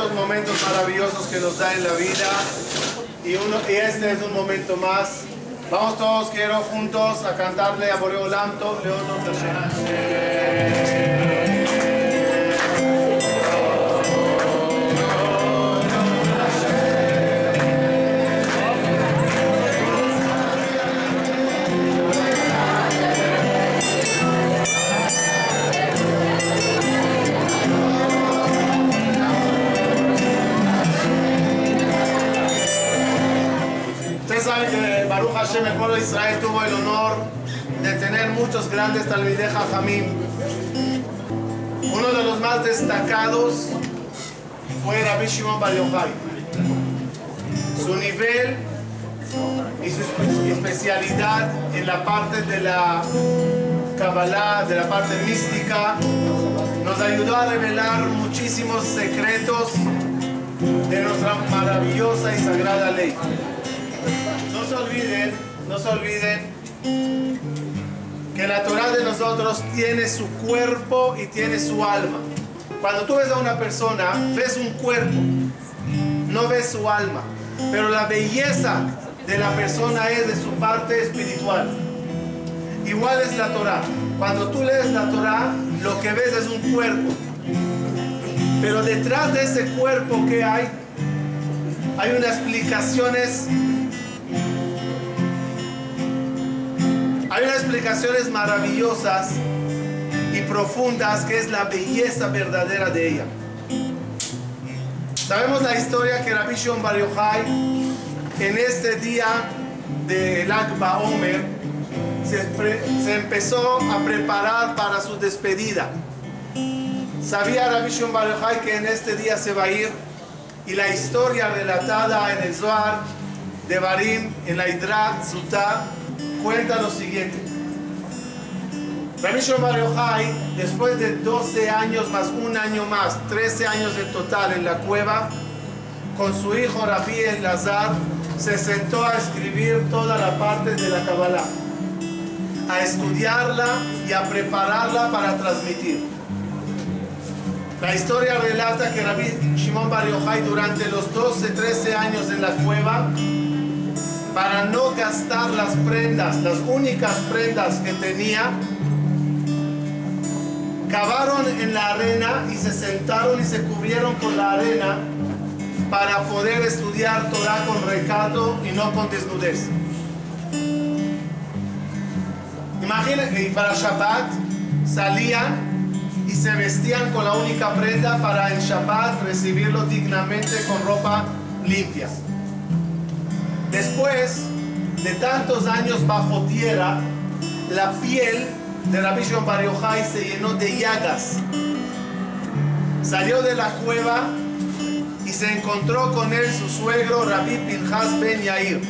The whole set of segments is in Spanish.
tantos momentos maravillosos que nos da en la vida y, uno, y este es un momento más. Vamos todos, quiero juntos a cantarle a Boreolam Tov Leonon Israel, tuvo el honor de tener muchos grandes Talmidei Jajamim. Uno de los más destacados fue Rabbi Shimon Bar Yochai. Su nivel y su espe- especialidad en la parte de la Kabbalah, de la parte mística, nos ayudó a revelar muchísimos secretos de nuestra maravillosa y sagrada ley. No se olviden, no se olviden que la Torah de nosotros tiene su cuerpo y tiene su alma. Cuando tú ves a una persona, ves un cuerpo, no ves su alma. Pero la belleza de la persona es de su parte espiritual. Igual es la Torah. Cuando tú lees la Torah, lo que ves es un cuerpo. Pero detrás de ese cuerpo que hay, hay unas explicaciones Hay unas explicaciones maravillosas y profundas que es la belleza verdadera de ella. Sabemos la historia que Rabbi Shimon Bar Yochai en este día de Lag Omer se, empezó a preparar para su despedida. Sabía Rabbi Shimon Bar que en este día se va a ir y la historia relatada en el Zohar de Barim en la Hidra Sutá cuenta lo siguiente. Rabbi Shimon Bar después de 12 años más un año más, 13 años en total en la cueva, con su hijo Rabbi Elazar, se sentó a escribir toda la parte de la Kabbalah, a estudiarla y a prepararla para transmitir. La historia relata que Rabbi Shimon Bar durante los 12, 13 años en la cueva, para no gastar las prendas, las únicas prendas que tenía, cavaron en la arena y se sentaron y se cubrieron con la arena para poder estudiar Torah con recato y no con desnudez. Imagínense, y para Shabbat salían y se vestían con la única prenda para en Shabbat recibirlo dignamente con ropa limpia. Después de tantos años bajo tierra, la piel de Rabbi Shimon Bar se llenó de llagas. Salió de la cueva y se encontró con él su suegro Rabbi Pinchas Ben Yair.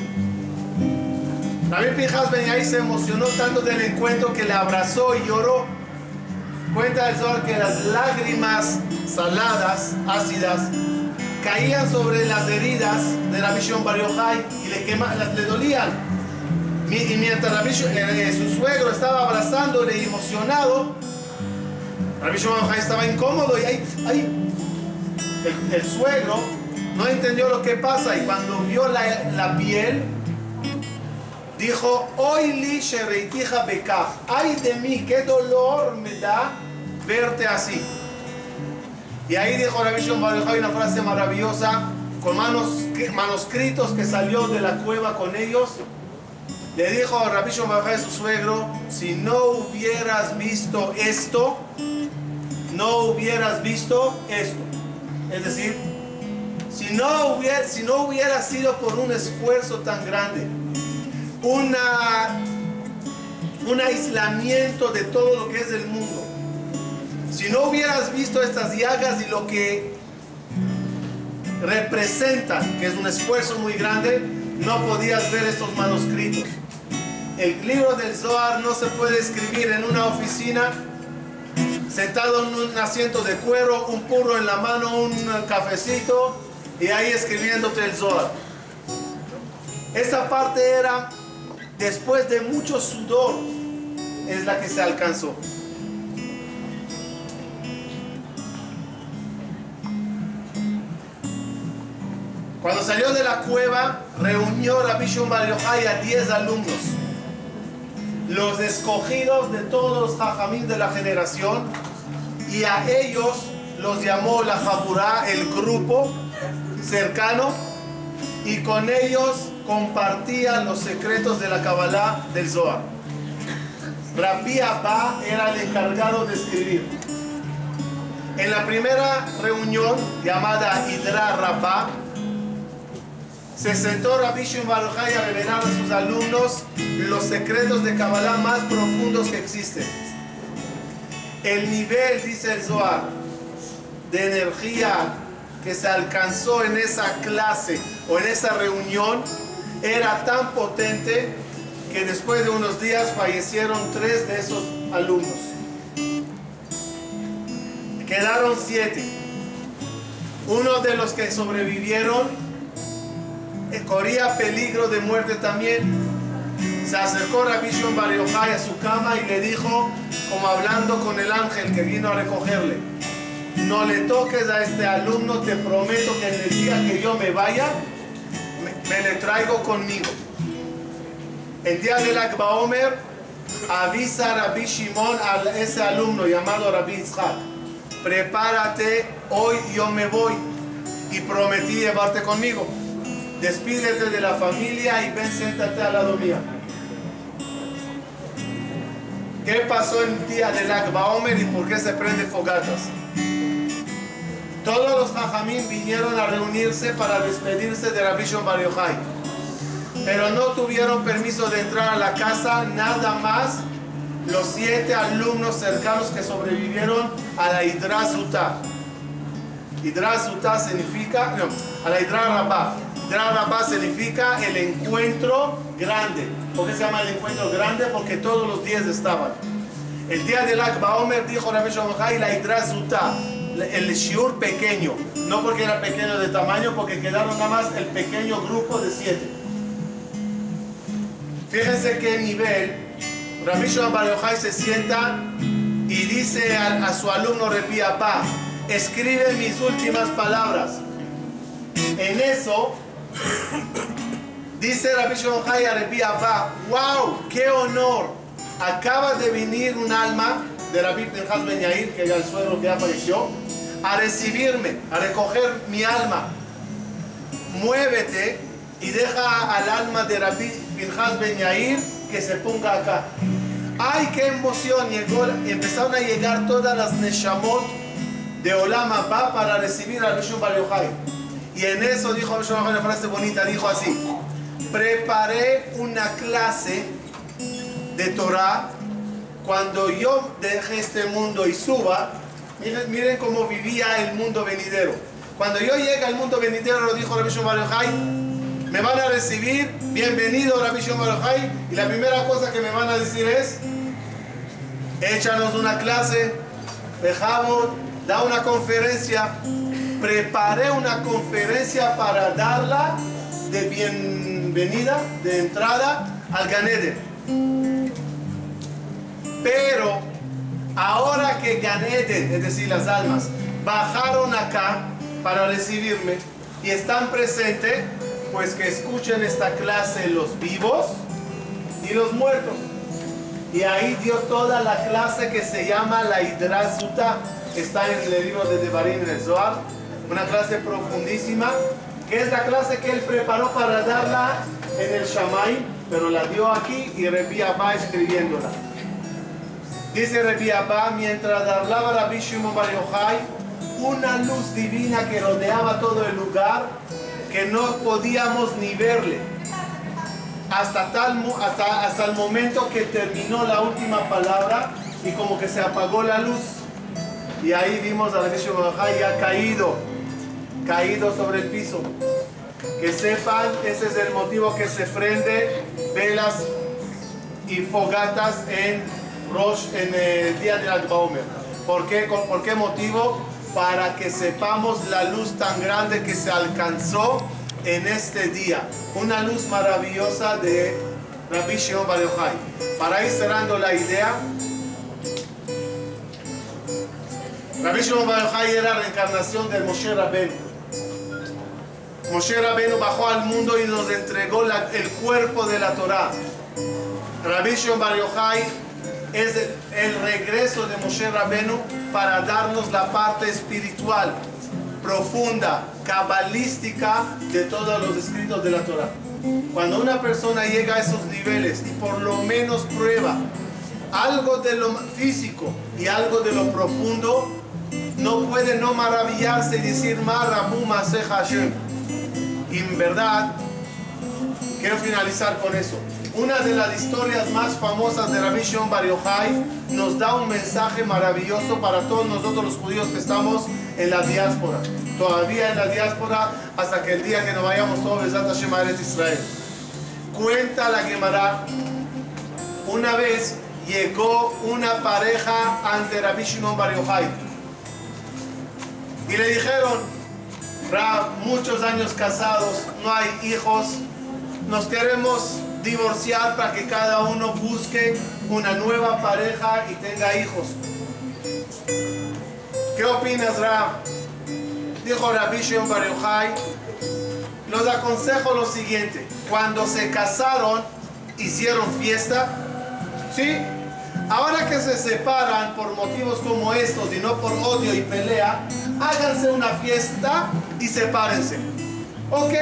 Rabbi Pinchas Ben Yair se emocionó tanto del encuentro que le abrazó y lloró. Cuenta el Zohar que las lágrimas saladas, ácidas, caían sobre las heridas de Rabbi Shimon Bar y le, quema- las- le dolían. Y mientras eh, eh, su suegro estaba abrazándole emocionado, Rabbi Shimon estaba incómodo y ahí, el, suegro no entendió lo que pasa y cuando vio la, piel, dijo, hoy li shereitija bekaj, ay de mí, qué dolor me da verte así. Y ahí dijo Rabbi Shimon una frase maravillosa con manos, manuscritos que salió de la cueva con ellos. Le dijo a Rabbi Shimon su suegro, si no hubieras visto esto, no hubieras visto esto. Es decir, si no hubiera, sido por un esfuerzo tan grande, un aislamiento de todo lo que es el mundo, si no hubieras visto estas llagas y lo que representan, que es un esfuerzo muy grande, no podías ver estos manuscritos. El libro del Zohar no se puede escribir en una oficina sentado en un asiento de cuero, un purro en la mano, un cafecito y ahí escribiéndote el Zohar. Esa parte era, después de mucho sudor, es la que se alcanzó. Cuando salió de la cueva, reunió Rabbi Shimon Bar Yochai a 10 alumnos, los escogidos de todos los jajamín de la generación, y a ellos los llamó la Jaburá, el grupo cercano, y con ellos compartían los secretos de la Kabbalah del Zohar. Rabbi Abba era el encargado de escribir. En la primera reunión llamada Hidra Rabbah, se sentó Rabbi Shimon Bar Yochai a revelar a sus alumnos los secretos de Kabbalah más profundos que existen. El nivel, dice el Zohar, de energía que se alcanzó en esa clase o en esa reunión era tan potente que después de unos días fallecieron tres de esos alumnos. Quedaron siete. Uno de los que sobrevivieron corría peligro de muerte también. Se acercó Rabbi Shimon Bar Yochai a su cama y le dijo, como hablando con el ángel que vino a recogerle, no le toques a este alumno, te prometo que en el día que yo me vaya, me, me le traigo conmigo. El día del Akba Omer, avisa a Rabbi Shimon a ese alumno llamado Rabbi Yitzhak, prepárate, hoy yo me voy y prometí llevarte conmigo despídete de la familia y ven, siéntate al lado mío. ¿Qué pasó en el día del Akba Omer y por qué se prende fogatas? Todos los jajamín vinieron a reunirse para despedirse de Rabbi Shimon Bar pero no tuvieron permiso de entrar a la casa nada más los siete alumnos cercanos que sobrevivieron a la Hidra Zutá. Hidra Zutá significa, no, a la Hidra Rabá. Hidra Rabá significa el encuentro grande. ¿Por qué se llama el encuentro grande? Porque todos los días estaban. El día del Akba Omer dijo Rabbi Shomachai la Hidra Zutá, el shiur pequeño. No porque era pequeño de tamaño, porque quedaron nada más el pequeño grupo de siete. Fíjense qué nivel. Rabbi Shimon se sienta y dice a, a su alumno Repi escribe mis últimas palabras. En eso, dice Rabbi Shimon Repi Abba, wow, qué honor. Acaba de venir un alma de Rabbi Pinchas Ben Yair, que era el suegro que ya falleció, a recibirme, a recoger mi alma. Muévete y deja al alma de Rabbi Pinchas Ben Yair que se ponga acá. ¡Ay, qué emoción! Llegó, empezaron a llegar todas las Neshamot de Olam Abba para recibir a Bar Yochai. Y en eso dijo una frase bonita, dijo así, preparé una clase de Torah cuando yo deje este mundo y suba, miren, miren cómo vivía el mundo venidero. Cuando yo llegue al mundo venidero, lo dijo Rabbi Shimon me van a recibir, bienvenido Rabbi Shimon y la primera cosa que me van a decir es, échanos una clase, dejamos, da una conferencia, preparé una conferencia para darla de bienvenida, de entrada al Ganeden. Pero ahora que Ganeden, es decir, las almas, bajaron acá para recibirme y están presentes, pues que escuchen esta clase los vivos y los muertos. Y ahí dio toda la clase que se llama la Hidrazuta, está en el libro de Devarim en una clase profundísima, que es la clase que él preparó para darla en el Shamay, pero la dio aquí y Rebi Abba escribiéndola. Dice Rebi Abba, mientras hablaba Rabbi Shimon Bar Yochai, una luz divina que rodeaba todo el lugar, que no podíamos ni verle. Hasta, tal, hasta, hasta el momento que terminó la última palabra y como que se apagó la luz. Y ahí vimos a Rabbi Shimon Bar Yochai ya caído, caído sobre el piso. Que sepan, ese es el motivo que se prende velas y fogatas en Rosh, en el día de Akba Omer. ¿Por qué? ¿Por qué motivo? Para que sepamos la luz tan grande que se alcanzó en este día. Una luz maravillosa de Rabbi Shimon Bar Yochai. Para ir cerrando la idea, Rabbi Shimon Bar Yochai era la reencarnación del Moshe Rabbeinu. Moshe Rabbeinu bajó al mundo y nos entregó el cuerpo de la Torá. Rabbi Shimon Bar Yochai es el, regreso de Moshe Rabbeinu para darnos la parte espiritual, profunda, cabalística de todos los escritos de la Torá. Cuando una persona llega a esos niveles y por lo menos prueba algo de lo físico y algo de lo profundo, no puede no maravillarse y decir Marabu Maseh Hashem. Y en verdad, quiero finalizar con eso. Una de las historias más famosas de Rabbi Shimon Bar Yochai nos da un mensaje maravilloso para todos nosotros los judíos que estamos en la diáspora. Todavía en la diáspora hasta que el día que nos vayamos todos Besat Hashem Eretz Israel. Cuenta la Gemara, una vez llegó una pareja ante Rabbi Shimon Bar Yochai y le dijeron, Rab, muchos años casados, no hay hijos, nos queremos divorciar para que cada uno busque una nueva pareja y tenga hijos. ¿Qué opinas, Rab? Dijo Rabbi Shimon Bar los aconsejo lo siguiente, cuando se casaron, hicieron fiesta, ¿sí? Ahora que se separan por motivos como estos y no por odio y pelea, háganse una fiesta y sepárense. ¿Ok?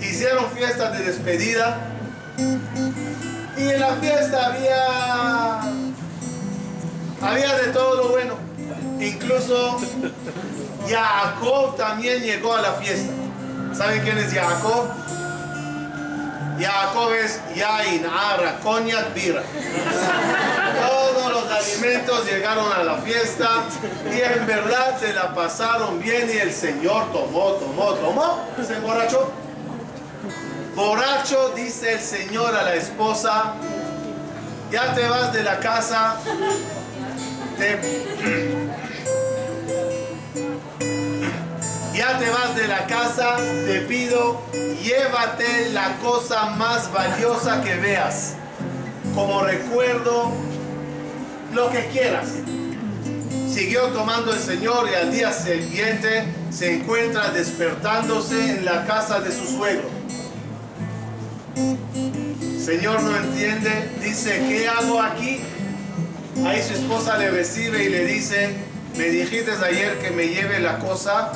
Hicieron fiesta de despedida. Y en la fiesta había. Había de todo lo bueno. Incluso Jacob también llegó a la fiesta. ¿Saben quién es Jacob? Jacob es Yain, Ara, Bira. Llegaron a la fiesta y en verdad se la pasaron bien y el Señor tomó, tomó, tomó, se emborrachó. Borracho, dice el Señor a la esposa, ya te vas de la casa, te- ya te vas de la casa, te pido, llévate la cosa más valiosa que veas, como recuerdo, lo que quieras. Siguió tomando el Señor y al día siguiente se encuentra despertándose en la casa de su suegro. Señor no entiende, dice, ¿qué hago aquí? Ahí su esposa le recibe y le dice, me dijiste ayer que me lleve la cosa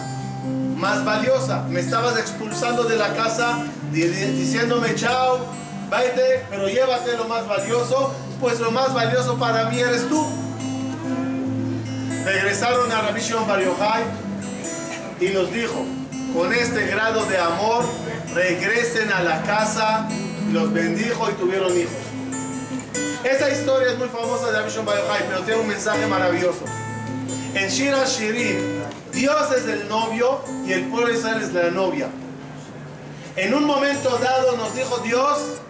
más valiosa. Me estabas expulsando de la casa di- di- diciéndome chao, vete, pero llévate lo más valioso, pues lo más valioso para mí eres tú. Regresaron a Rabbi Shimon Bar y nos dijo, con este grado de amor, regresen a la casa, los bendijo y tuvieron hijos. Esa historia es muy famosa de Rabbi Shimon pero tiene un mensaje maravilloso. En Shira Shirim, Dios es el novio y el pueblo de Israel es la novia. En un momento dado nos dijo Dios,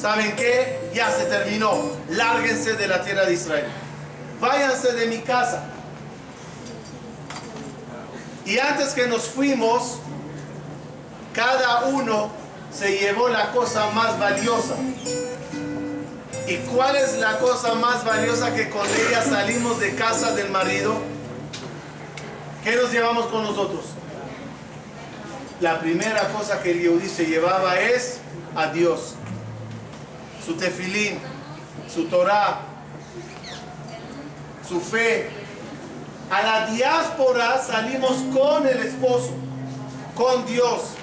¿saben qué? Ya se terminó. Lárguense de la tierra de Israel. Váyanse de mi casa. Y antes que nos fuimos, cada uno se llevó la cosa más valiosa. ¿Y cuál es la cosa más valiosa que con ella salimos de casa del marido? ¿Qué nos llevamos con nosotros? La primera cosa que el Yehudi se llevaba es a Dios. Su tefilín, su Torah, su fe. A la diáspora salimos con el esposo, con Dios.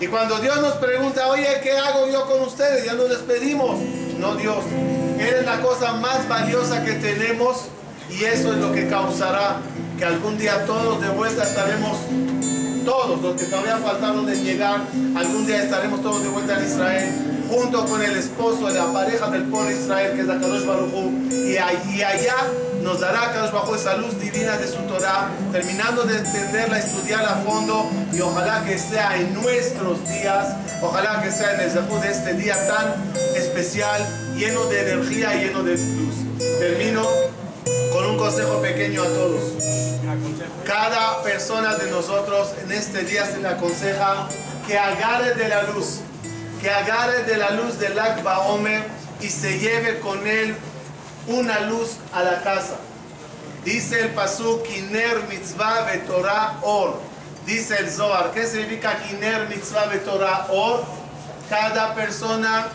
Y cuando Dios nos pregunta, oye, ¿qué hago yo con ustedes? Ya nos despedimos. No, Dios. Eres la cosa más valiosa que tenemos y eso es lo que causará que algún día todos de vuelta estaremos, todos los que todavía faltaron de llegar, algún día estaremos todos de vuelta en Israel, junto con el esposo de la pareja del pueblo de Israel, que es Akadosh Baruj Hu, y allí allá nos dará Akadosh Hu esa luz divina de su Torah, terminando de entenderla, estudiarla a fondo, y ojalá que sea en nuestros días, ojalá que sea en el Zehut de este día tan especial, lleno de energía, lleno de luz. Termino con un consejo pequeño a todos. Cada persona de nosotros en este día se le aconseja que agarre de la luz, que agarre de la luz del Akba Omer y se lleve con él una luz a la casa. Dice el pasú Kiner Mitzvah Torah Or. Dice el Zohar. ¿Qué significa Kiner Mitzvah Torah Or? Cada persona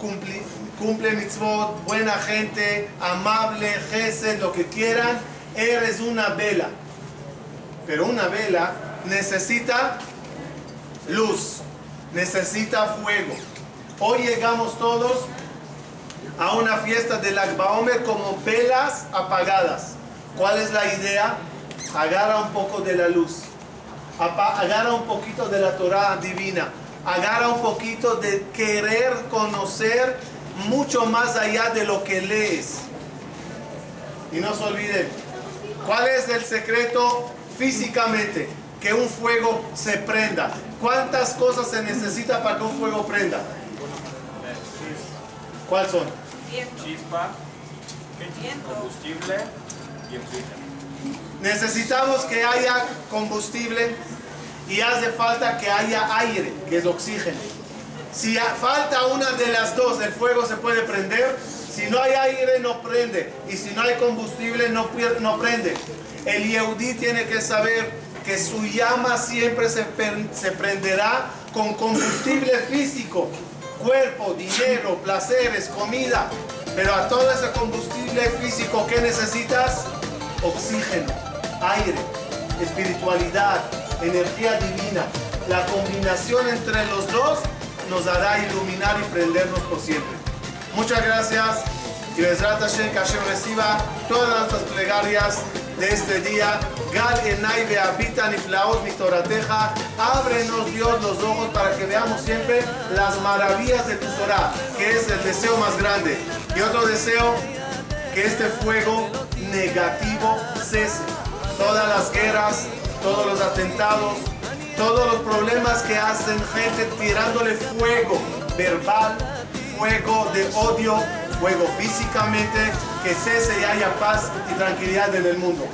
cumple, cumple mitzvot, buena gente, amable, gesed, lo que quieran. Eres una vela. Pero una vela necesita luz, necesita fuego. Hoy llegamos todos a una fiesta del Akba Omer como velas apagadas. ¿Cuál es la idea? Agarra un poco de la luz. Agarra un poquito de la Torah divina. Agarra un poquito de querer conocer mucho más allá de lo que lees. Y no se olviden, ¿cuál es el secreto físicamente? Que un fuego se prenda. ¿Cuántas cosas se necesita para que un fuego prenda? ¿Cuáles son? chispa, combustible y oxígeno. Necesitamos que haya combustible y hace falta que haya aire, que es oxígeno. Si falta una de las dos, el fuego se puede prender. Si no hay aire, no prende. Y si no hay combustible, no, no prende. El Yehudí tiene que saber que su llama siempre se, se prenderá con combustible físico. Cuerpo, dinero, placeres, comida. Pero a todo ese combustible físico, ¿qué necesitas? Oxígeno, aire, espiritualidad, energía divina. La combinación entre los dos nos hará iluminar y prendernos por siempre. Muchas gracias y Bezrat Hashem, que Hashem reciba todas nuestras plegarias de este día. Gal enai behabita niflaot mitorateja. Ábrenos Dios los ojos para que veamos siempre las maravillas de tu Torah, que es el deseo más grande. Y otro deseo, que este fuego negativo cese. Todas las guerras, todos los atentados, todos los problemas que hacen gente tirándole fuego verbal, fuego de odio, fuego físicamente, que cese y haya paz y tranquilidad en el mundo.